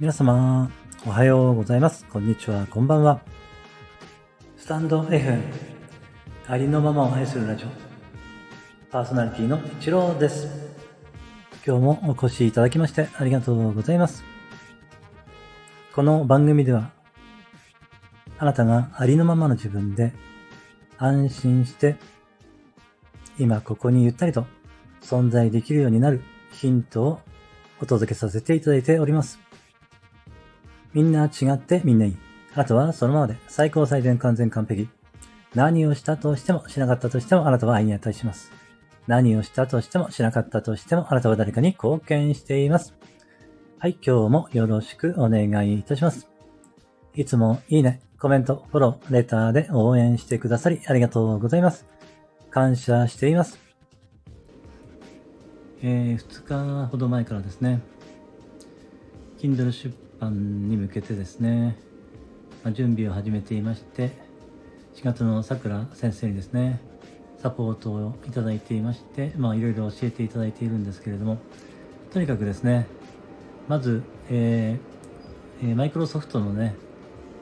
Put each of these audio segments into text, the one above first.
皆様、おはようございます。こんにちは、こんばんは。スタンド F、ありのままを愛するラジオ、パーソナリティの一郎です。今日もお越しいただきましてありがとうございます。この番組では、あなたがありのままの自分で安心して、今ここにゆったりと存在できるようになるヒントをお届けさせていただいております。みんな違ってみんないい。あとはそのままで最高最善完全完璧。何をしたとしてもしなかったとしてもあなたは愛に値します。何をしたとしてもしなかったとしてもあなたは誰かに貢献しています。はい、今日もよろしくお願いいたします。いつもいいね、コメント、フォロー、レターで応援してくださりありがとうございます。感謝しています。えー、2日ほど前からですね、Kindle 出版に向けてですね、ま、準備を始めていまして、4月のさくら先生にですね、サポートをいただいていまして、まいろいろ教えていただいているんですけれども、とにかくですね、まず、えーえーマイクロソフトのね、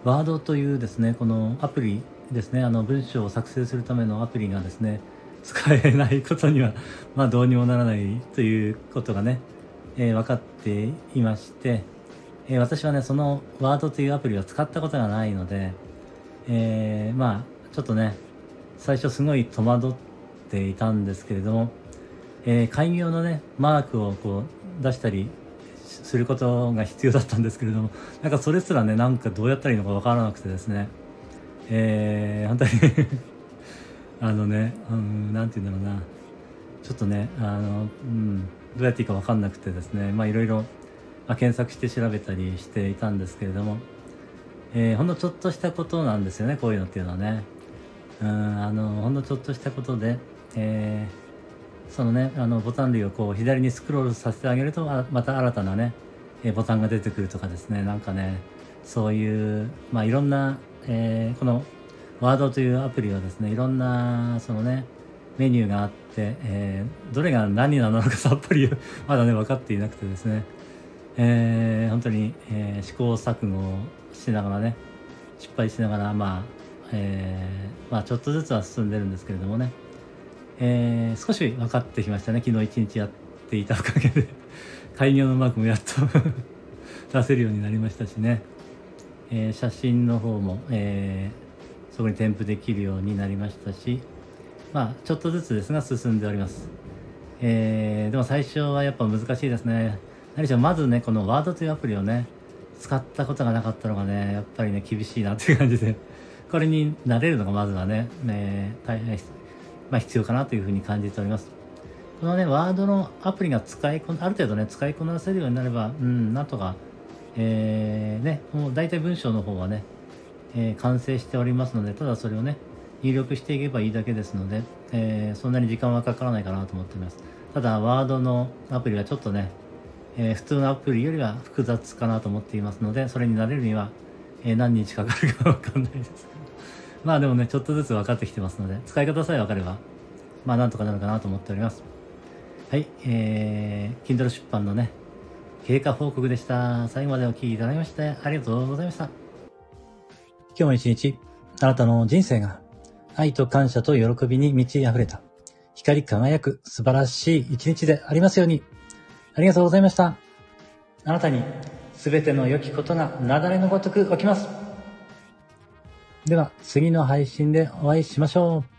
ワードというですね、このアプリですね、あの文章を作成するためのアプリがですね、使えないことには、まあどうにもならないということがね、えー分かっていまして、えー私はね、そのワードというアプリを使ったことがないので、えーまあちょっとね、最初すごい戸惑っていたんですけれども、えー開業のね、マークをこう出したりすることが必要だったんですけれども、なんかそれすらね、なんかどうやったらいいのかわからなくてですね、えー本当に あのね、うん、て言うんだろうな、ちょっとね、あの、うん、どうやっていいかわかんなくてですね、まあいろいろ、まあ、検索して調べたりしていたんですけれども、えーほんのちょっとしたことなんですよね、こういうのっていうのはね。うん、あの、ほんのちょっとしたことで、えーそのね、あの、ボタン類をこう、左にスクロールさせてあげると、また新たなね、えボタンが出てくるとかですね、なんかね、そういう、まあ、いろんな、えーこの、ワードというアプリはですね、いろんな、そのね、メニューがあって、えーどれが何なのかさっぱりまだね、分かっていなくてですね、えー本当に、えー試行錯誤しながらね、失敗しながら、まあ、えーまあ、ちょっとずつは進んでるんですけれどもね、えー少し分かってきましたね。昨日一日やっていたおかげで、開業のマークもやっと 出せるようになりましたしね、えー写真の方も、えーそこに添付できるようになりましたし、まあ、ちょっとずつですが進んでおります。えーでも最初はやっぱ難しいですね。何しろまずね、このワードというアプリをね、使ったことがなかったのがね、やっぱりね、厳しいなっていう感じで、これに慣れるのがまずはね、ね大変、まあ、必要かなというふうに感じております。このね、ワードのアプリが使いこ、ある程度ね、使いこなせるようになれば、うん、なんとか、えー、ね、もう大体文章の方はね、えー完成しておりますので、ただそれをね、入力していけばいいだけですので、えーそんなに時間はかからないかなと思っています。ただ、ワードのアプリはちょっとね、えー普通のアプリよりは複雑かなと思っていますので、それに慣れるには、えー何日かかるかわかんないですけど。まあでもね、ちょっとずつ分かってきてますので、使い方さえ分かれば、まあなんとかなるかなと思っております。はい、えー、Kindle 出版のね、経過報告でした。最後までお聞きいただきまして、ありがとうございました。今日も一日、あなたの人生が愛と感謝と喜びに満ち溢れた、光り輝く素晴らしい一日でありますように。ありがとうございました。あなたに全ての良きことが雪崩のごとく起きます。では、次の配信でお会いしましょう。